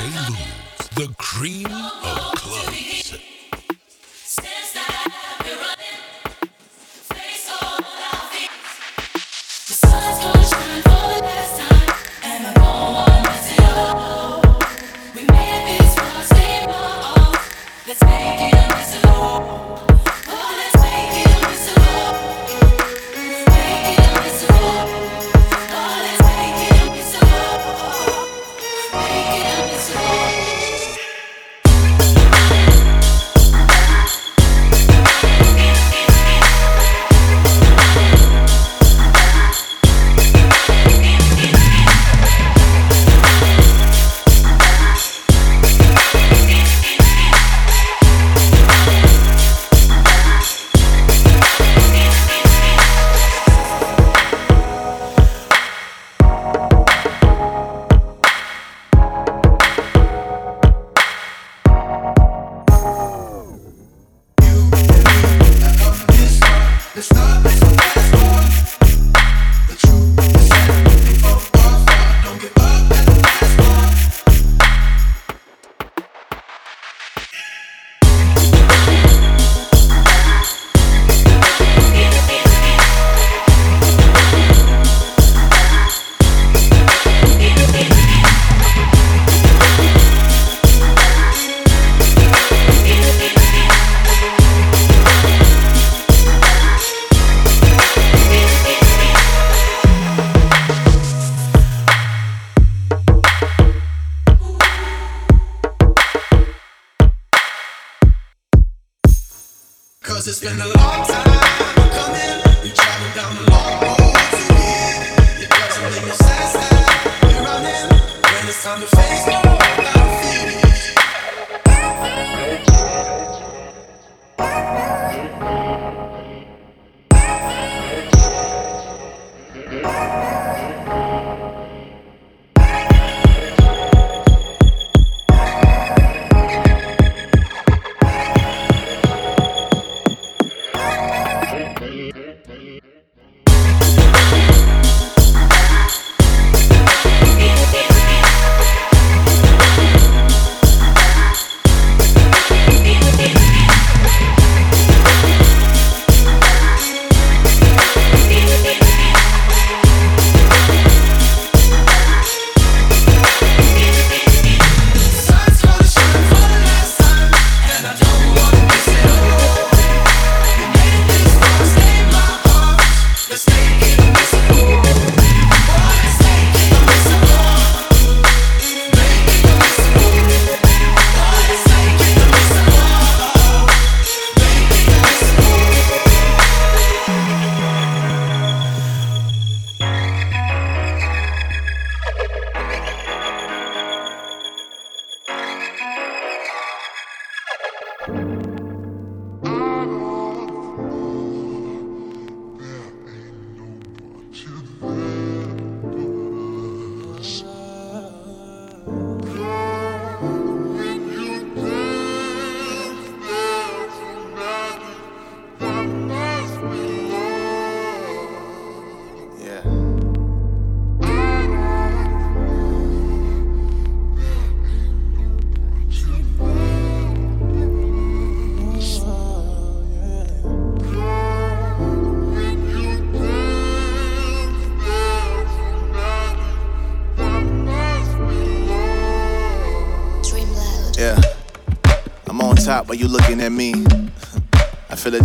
Why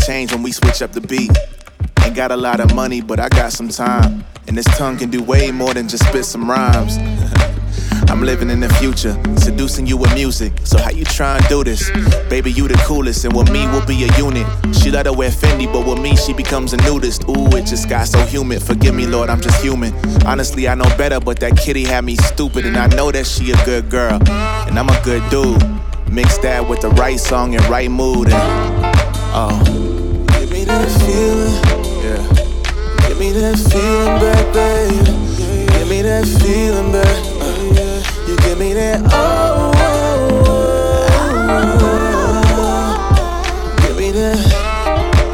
change when we switch up the beat. Ain't got a lot of money, but I got some time. And this tongue can do way more than just spit some rhymes. I'm living in the future, seducing you with music. So how you try and do this? Baby, you the coolest, and with me we'll be a unit. She let her wear Fendi, but with me she becomes a nudist. Ooh, it just got so humid. Forgive me, Lord, I'm just human. Honestly, I know better, but that kitty had me stupid, and I know that she a good girl, and I'm a good dude. Mix that with the right song and right mood and oh me that feeling. Yeah. Give me that feeling back, baby Give me that feeling back. Uh, You give me that oh, oh, oh, Give me that.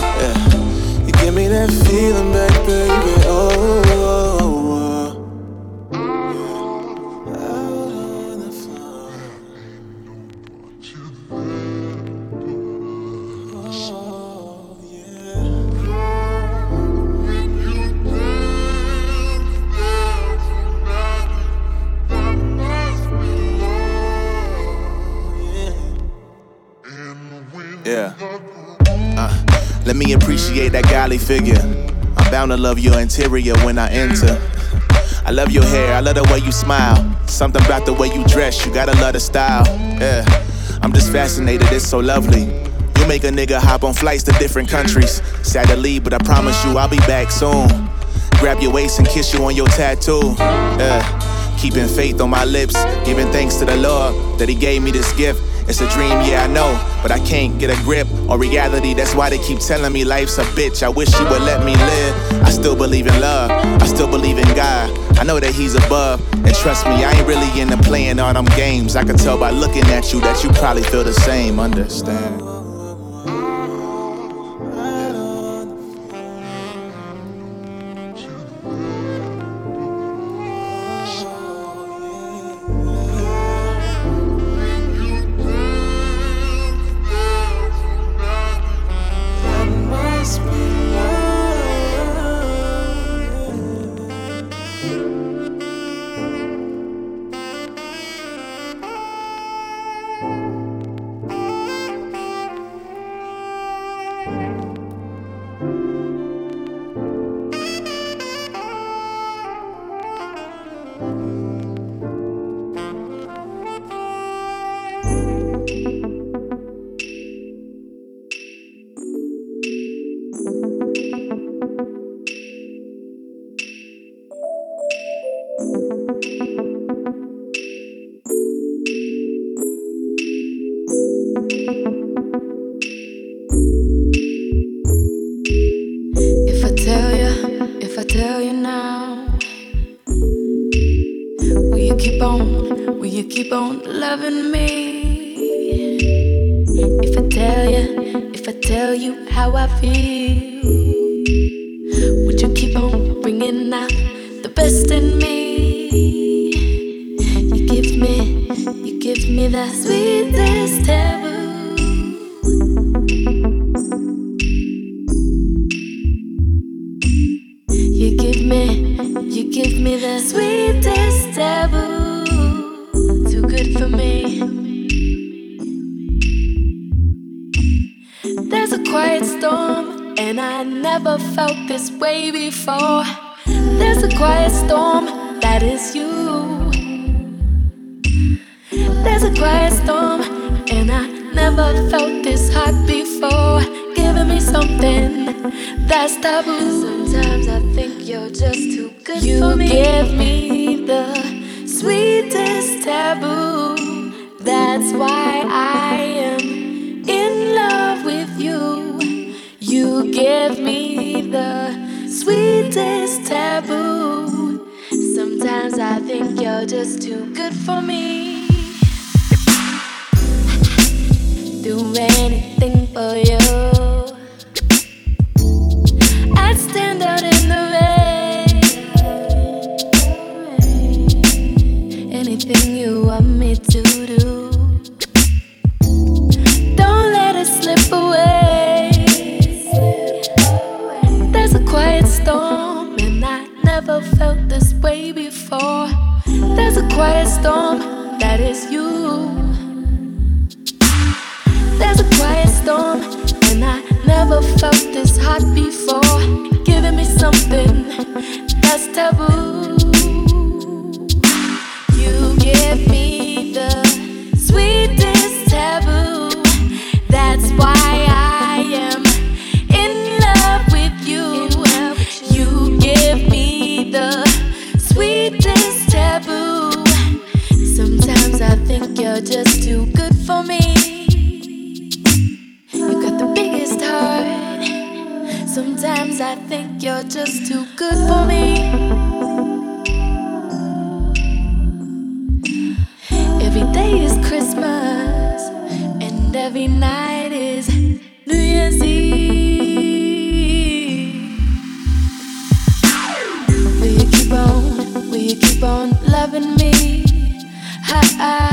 Yeah. You give me that feeling appreciate that godly figure. I'm bound to love your interior when I enter. I love your hair, I love the way you smile. Something about the way you dress, you gotta love the style. Yeah. I'm just fascinated, it's so lovely. You make a nigga hop on flights to different countries. Sad to leave, but I promise you I'll be back soon. Grab your waist and kiss you on your tattoo. Yeah. Keeping faith on my lips, giving thanks to the Lord that He gave me this gift. It's a dream, yeah, I know, but I can't get a grip on reality. That's why they keep telling me life's a bitch. I wish you would let me live. I still believe in love, I still believe in God. I know that He's above, and trust me, I ain't really into playing all them games. I can tell by looking at you that you probably feel the same. Understand? taboo. That's why I am in love with you. You give me the sweetest taboo. Sometimes I think you're just too good for me. Do anything for you. never felt this hot before. Giving me something that's taboo. Cause I think you're just too good for me. Every day is Christmas, and every night is New Year's Eve. Will you keep on, will you keep on loving me? Ha ha.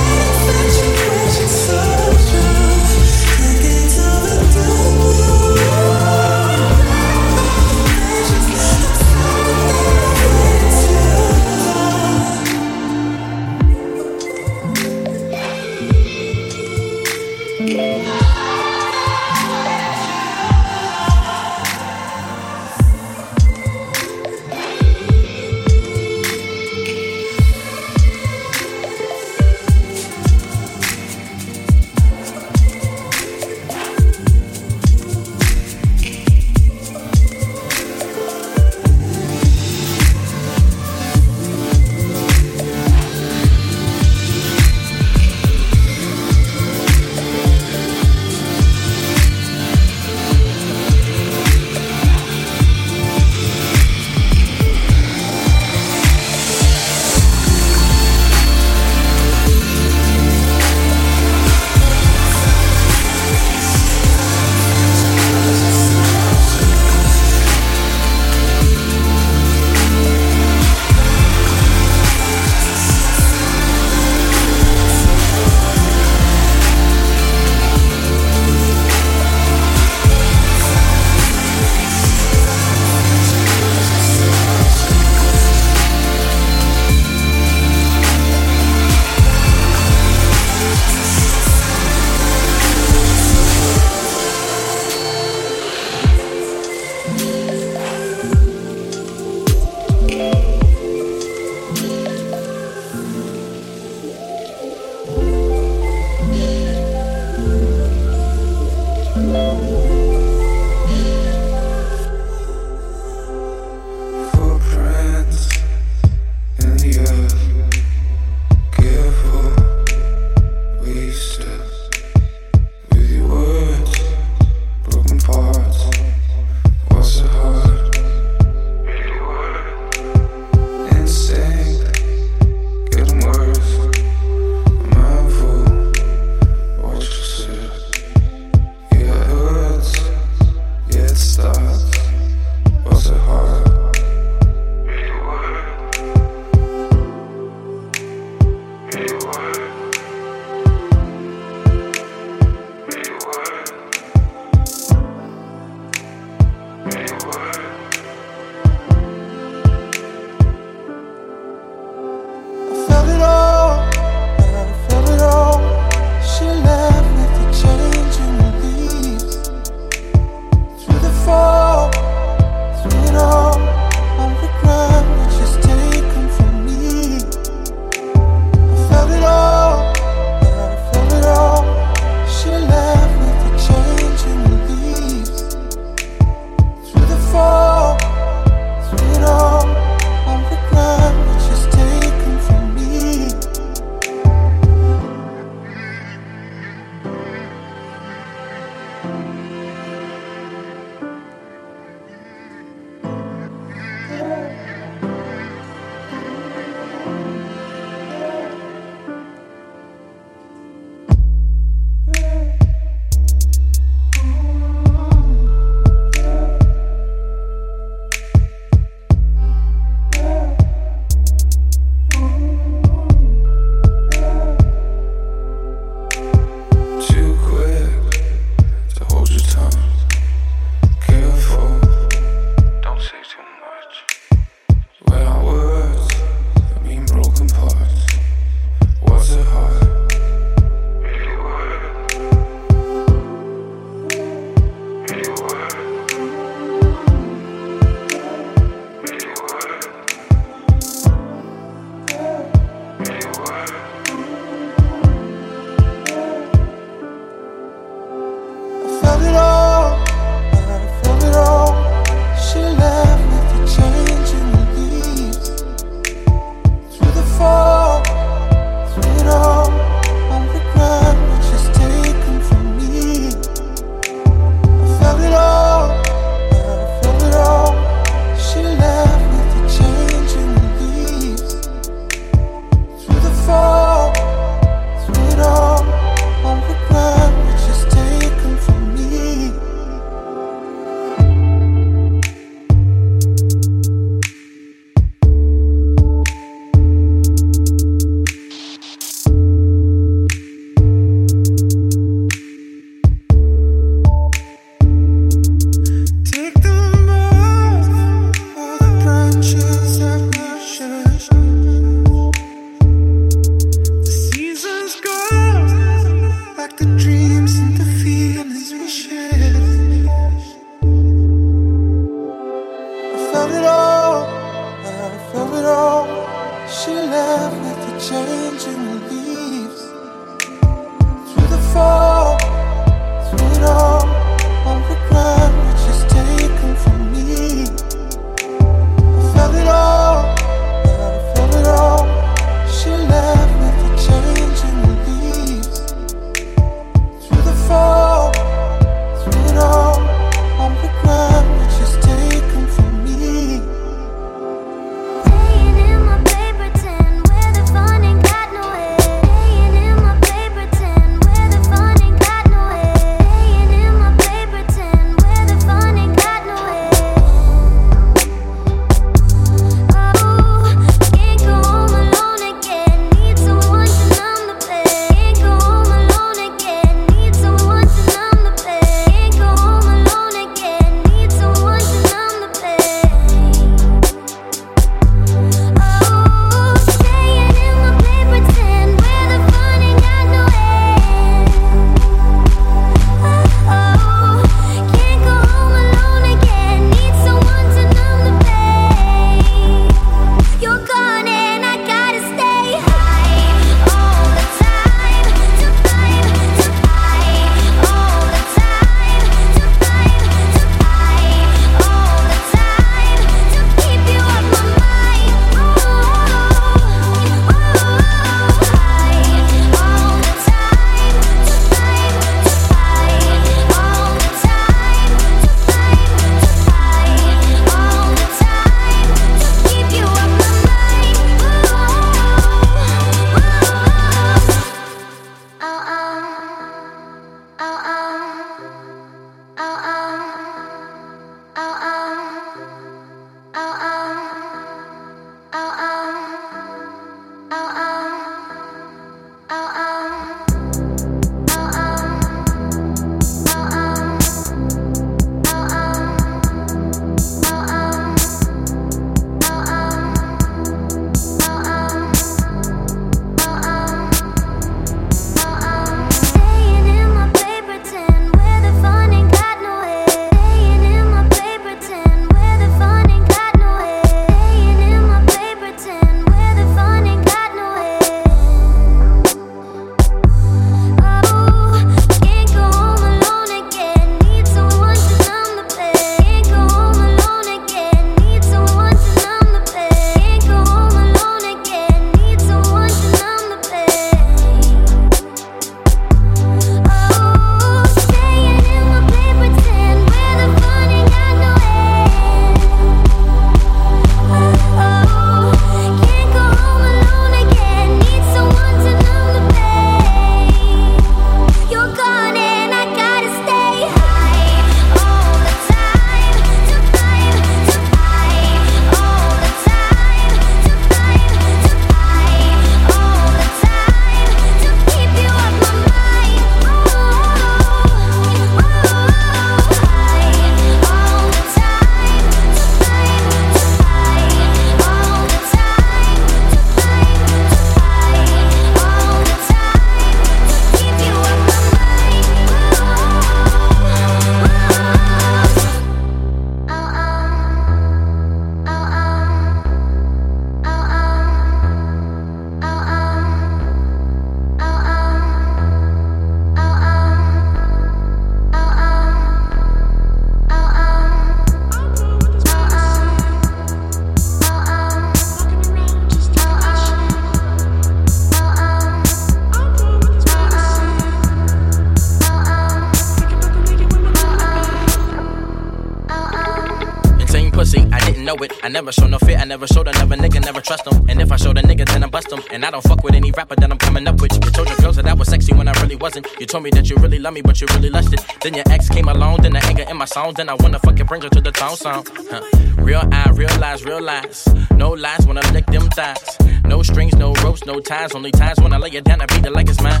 Never show no fear, I never showed another nigga, never trust them. And if I show the nigga, then I bust them. And I don't fuck with any rapper that I'm coming up with. You told your girls that I was sexy when I really wasn't. You told me that you really love me, but you really lusted. Then your ex came along, then the anger in my songs, then I wanna fucking bring her to the town song. Huh. Real eye, real lies, real lies. No lies when I lick them thighs. No strings, no ropes, no ties. Only times when I lay it down, I beat it like it's mine.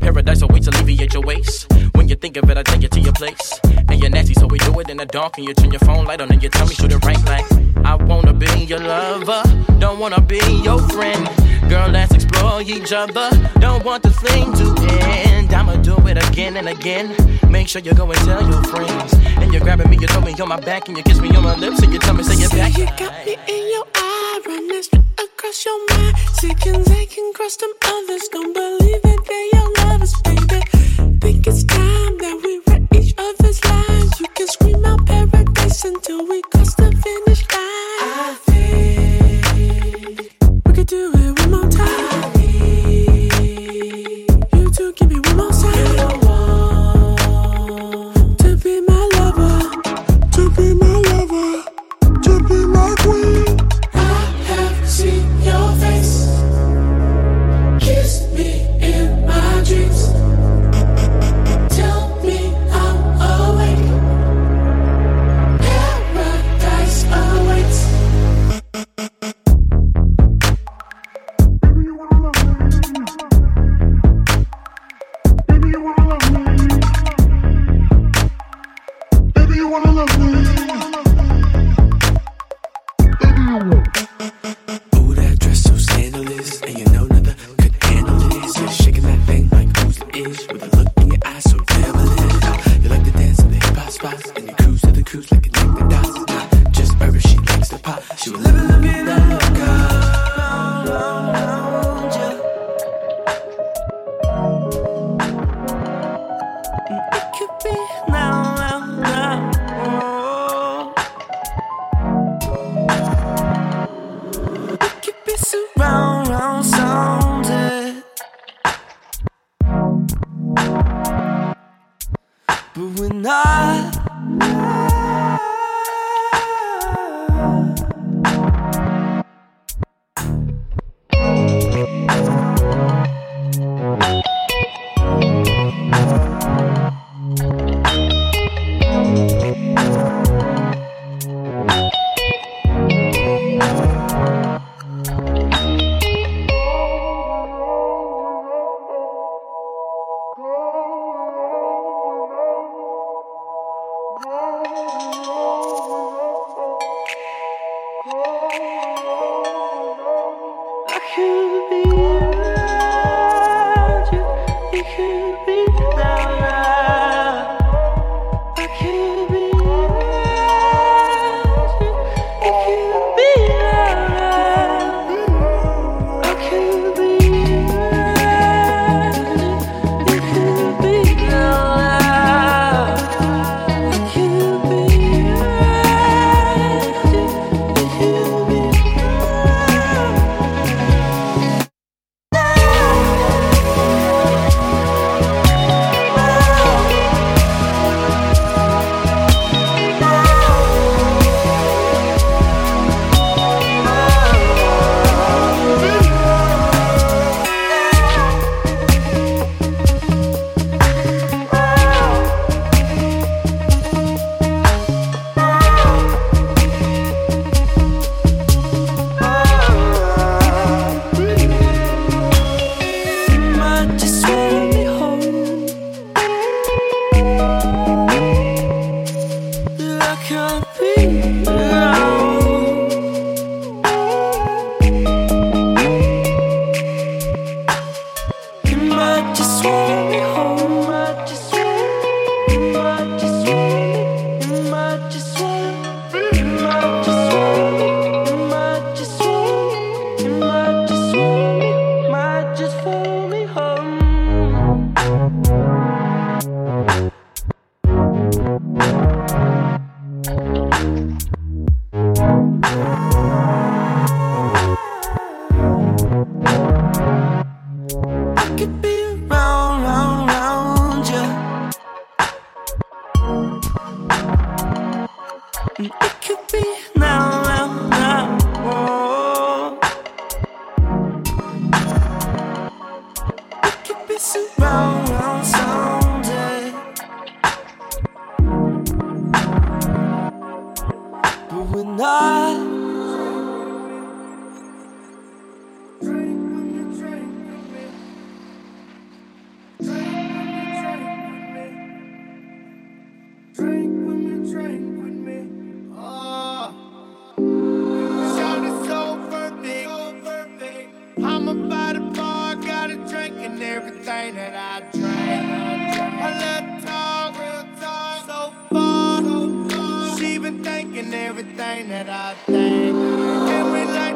Paradise awaits, alleviate your waste. When you think of it, I take it to your place. And you're nasty, so we do it in the dark. And you turn your phone light on and you tell me shoot it right like I wanna be your lover, don't wanna be your friend. Girl, let's explore each other. Don't want the thing to end. I'ma do it again and again. Make sure you go and tell your friends. And you're grabbing me, you throw me on my back, and you kiss me on my lips, and you tell me, say you're back. You got me in your eye, reminisce across your mind. Seconds I can cross them others. Don't believe it, they your lovers, baby. Think it's time that we read each other's lines. You can scream out paradise until we cross the do everything that I think. Can we like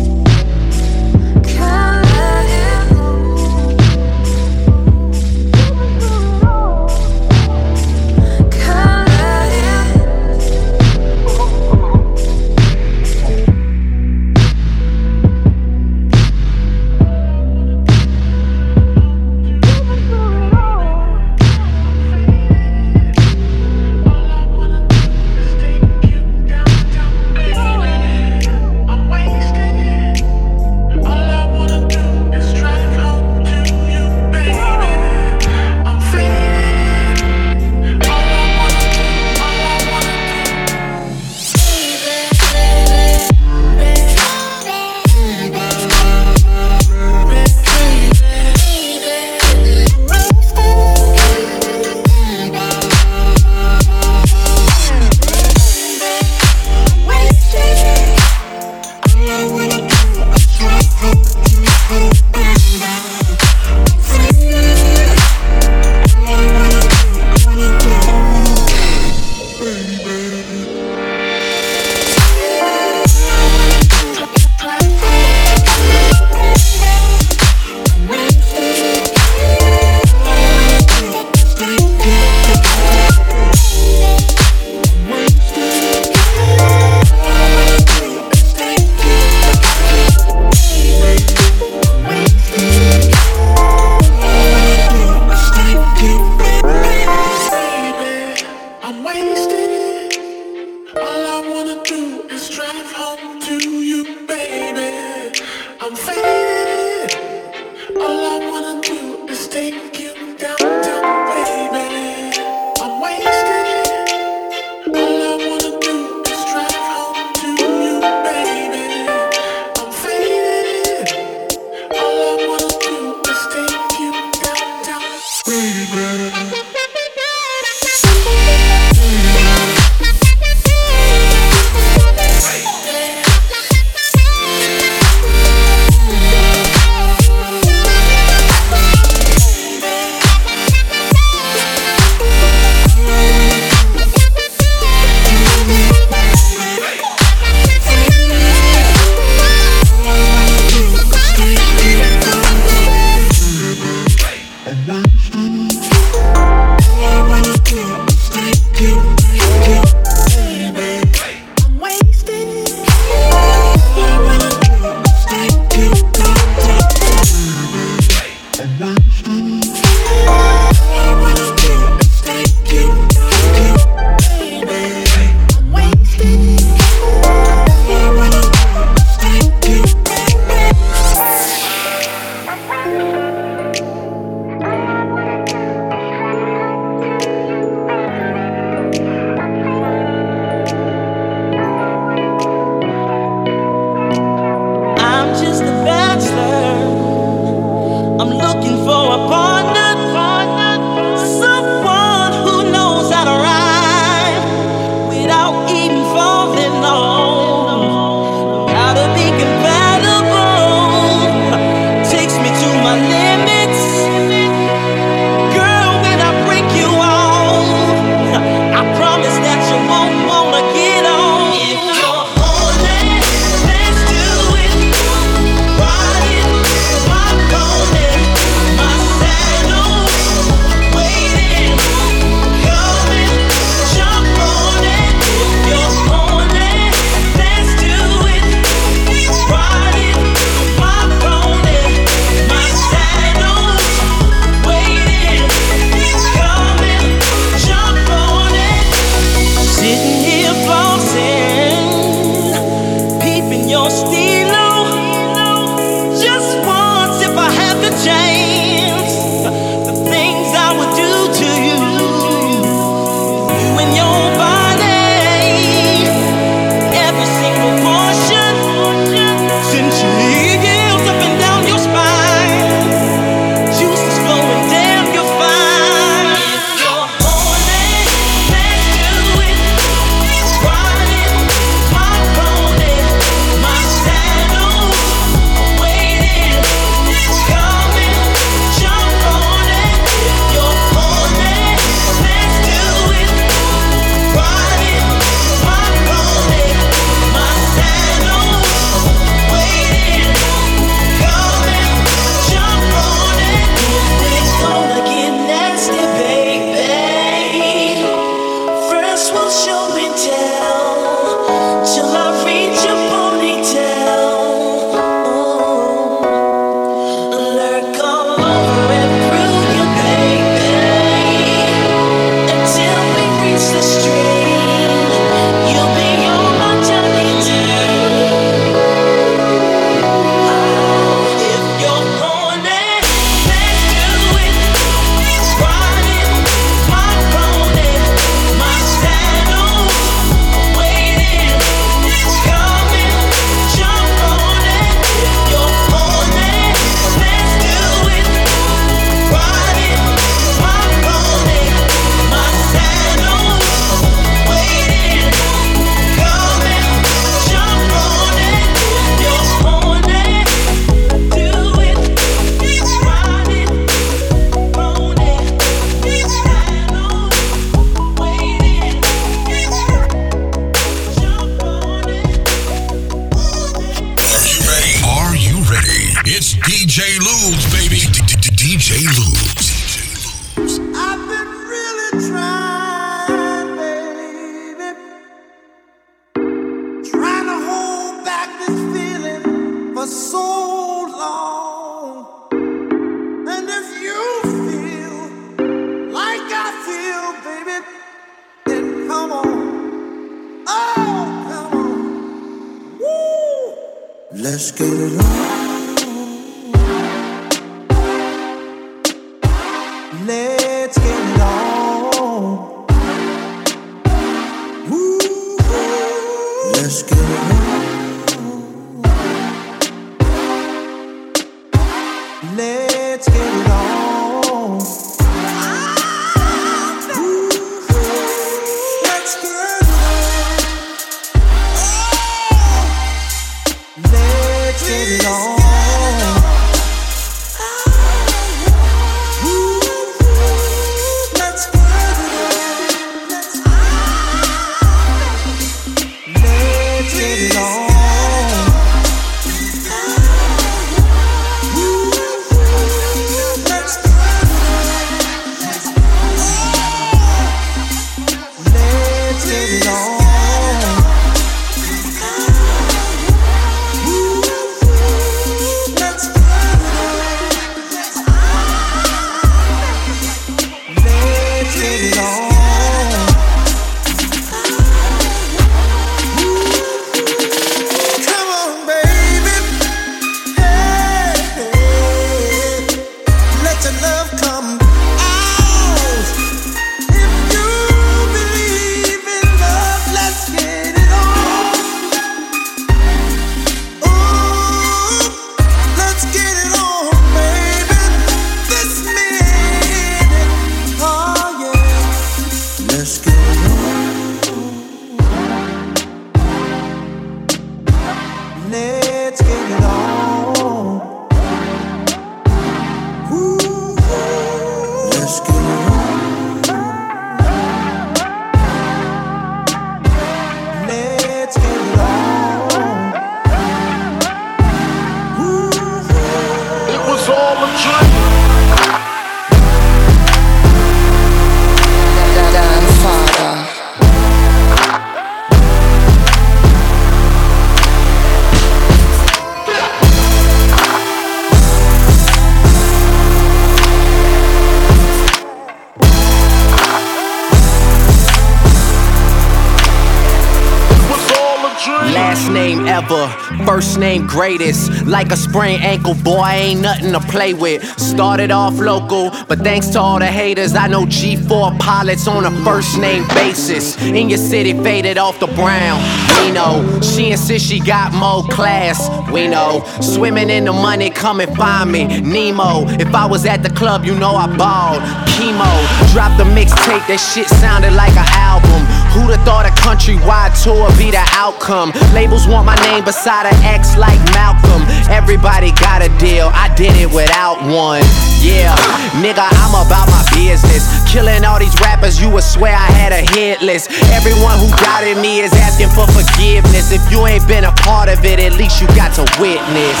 Like a sprained ankle, boy, ain't nothing to play with. Started off local, but thanks to all the haters, I know G4 pilots on a first name basis. In your city, faded off the brown. We know, she insists she got more class. We know, swimming in the money, come and find me. Nemo, if I was at the club, you know I balled. Chemo, dropped the mixtape, that shit sounded like an album. Who'd have thought a countrywide tour be the outcome? Labels want my name beside an X like Malcolm. Everybody got a deal, I did it without one. Yeah, nigga, I'm about my business. Killing all these rappers, you would swear I had a hit list. Everyone who doubted me is asking for forgiveness. If you ain't been a part of it, at least you got to witness.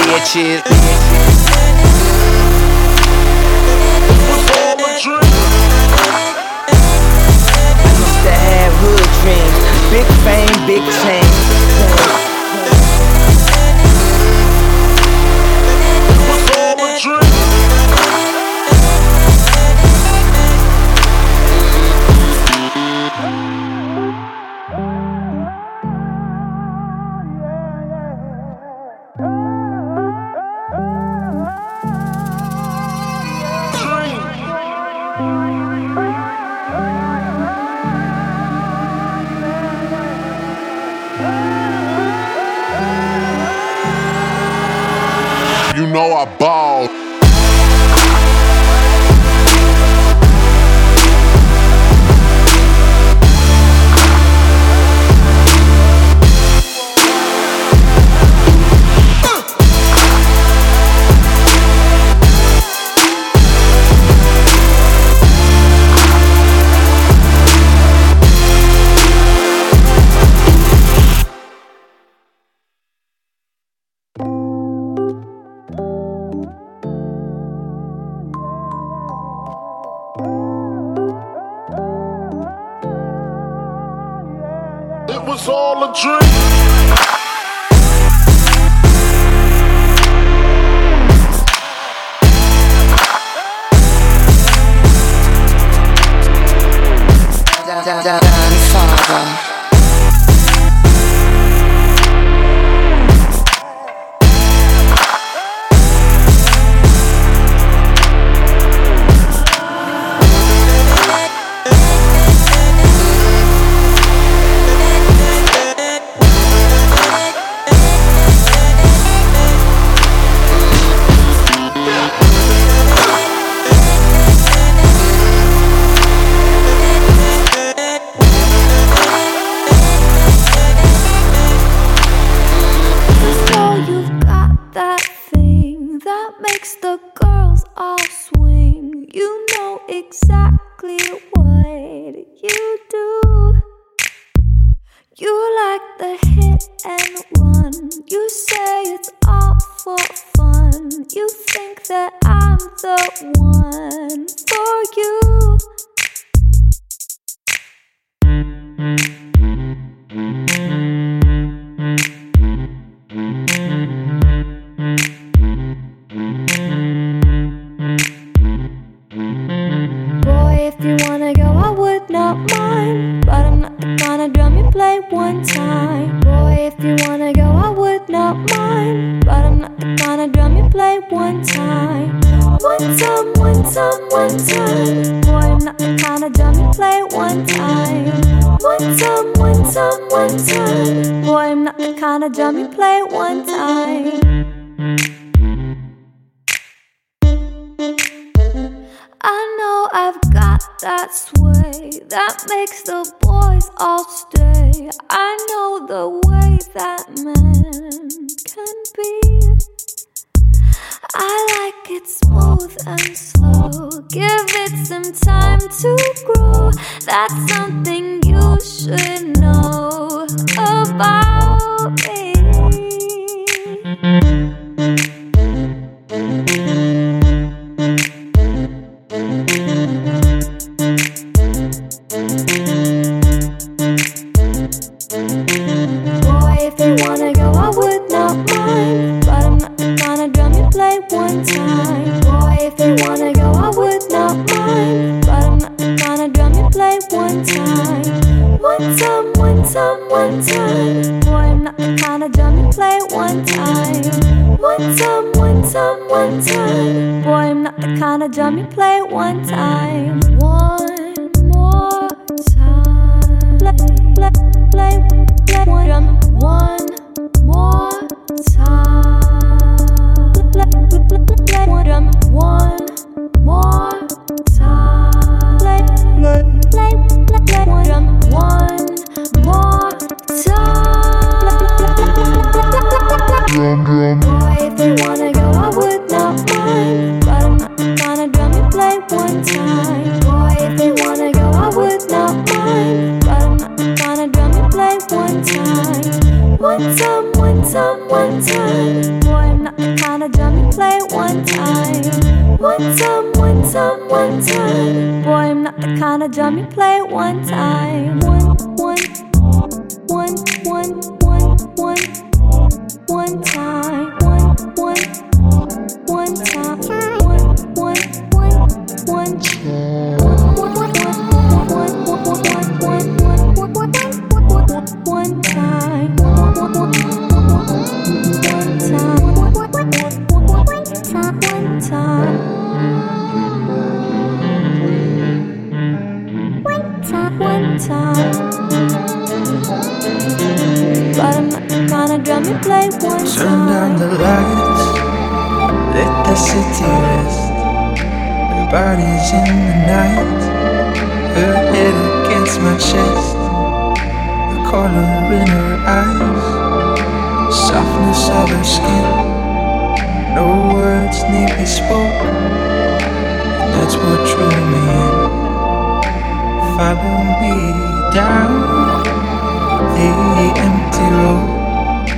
Bitches. A dream. Big fame, big change. Mm-hmm. In the night, her head against my chest, the color in her eyes, softness of her skin. No words need be spoken, that's what drew me in. Follow me down the empty road,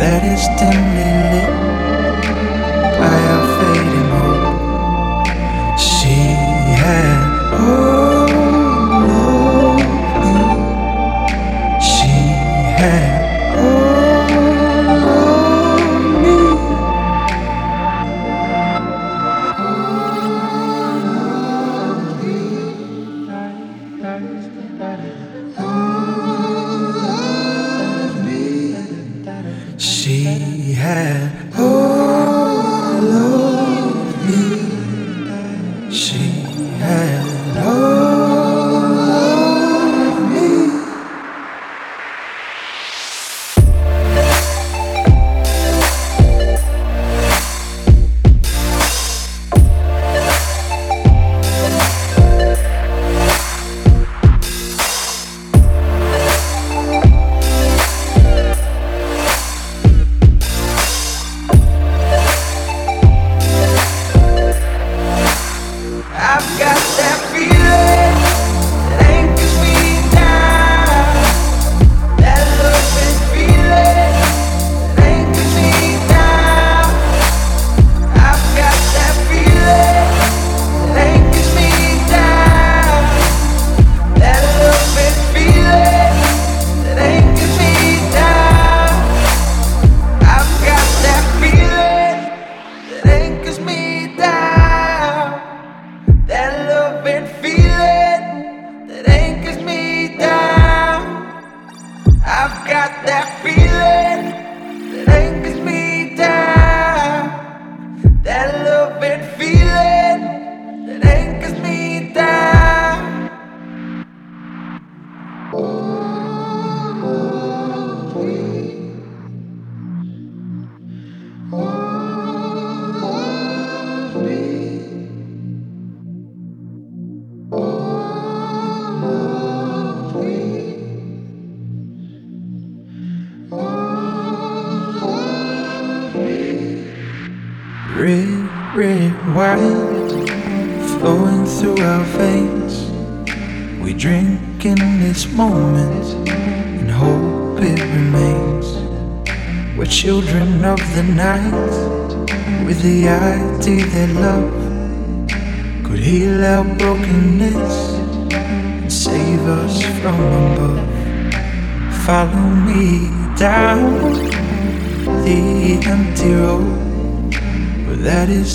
that is dimly lit by a that feeling.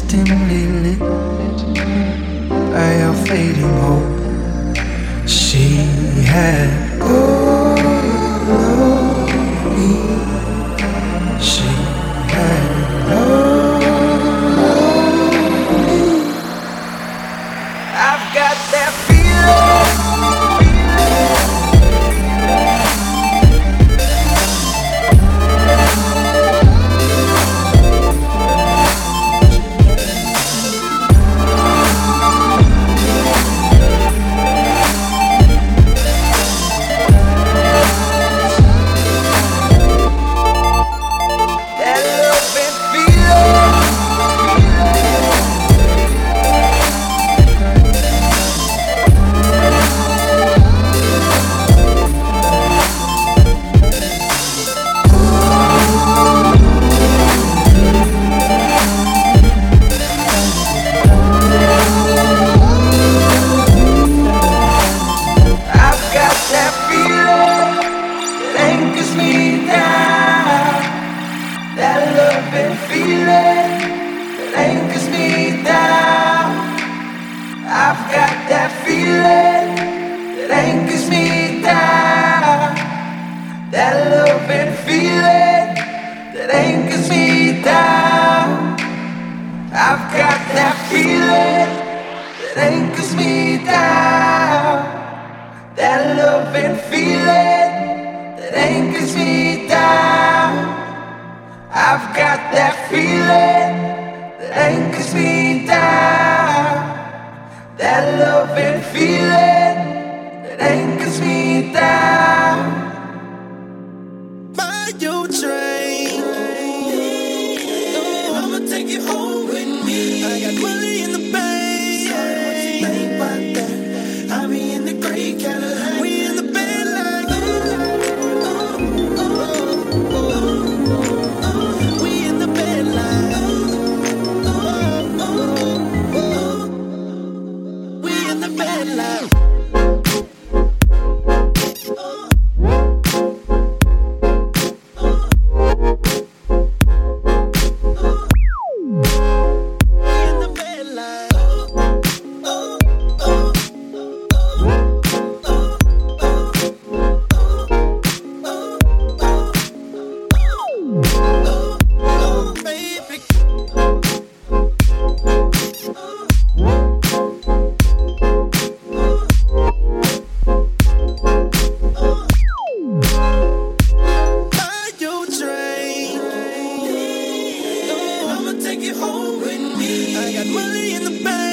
Dimly got money in the bank.